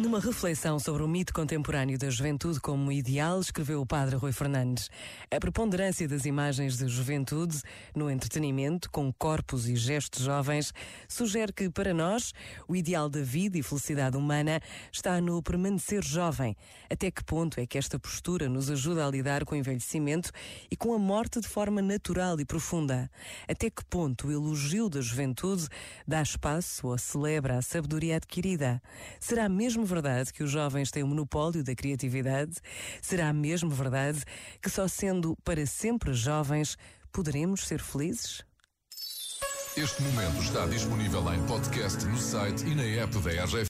Numa reflexão sobre o mito contemporâneo da juventude como ideal, escreveu o padre Rui Fernandes. A preponderância das imagens de juventude no entretenimento, com corpos e gestos jovens, sugere que, para nós, o ideal da vida e felicidade humana está no permanecer jovem. Até que ponto é que esta postura nos ajuda a lidar com o envelhecimento e com a morte de forma natural e profunda? Até que ponto o elogio da juventude dá espaço ou celebra a sabedoria adquirida? Será mesmo verdade que os jovens têm o monopólio da criatividade? Será mesmo verdade que só sendo para sempre jovens poderemos ser felizes? Este momento está disponível em podcast no site e na app da RGF.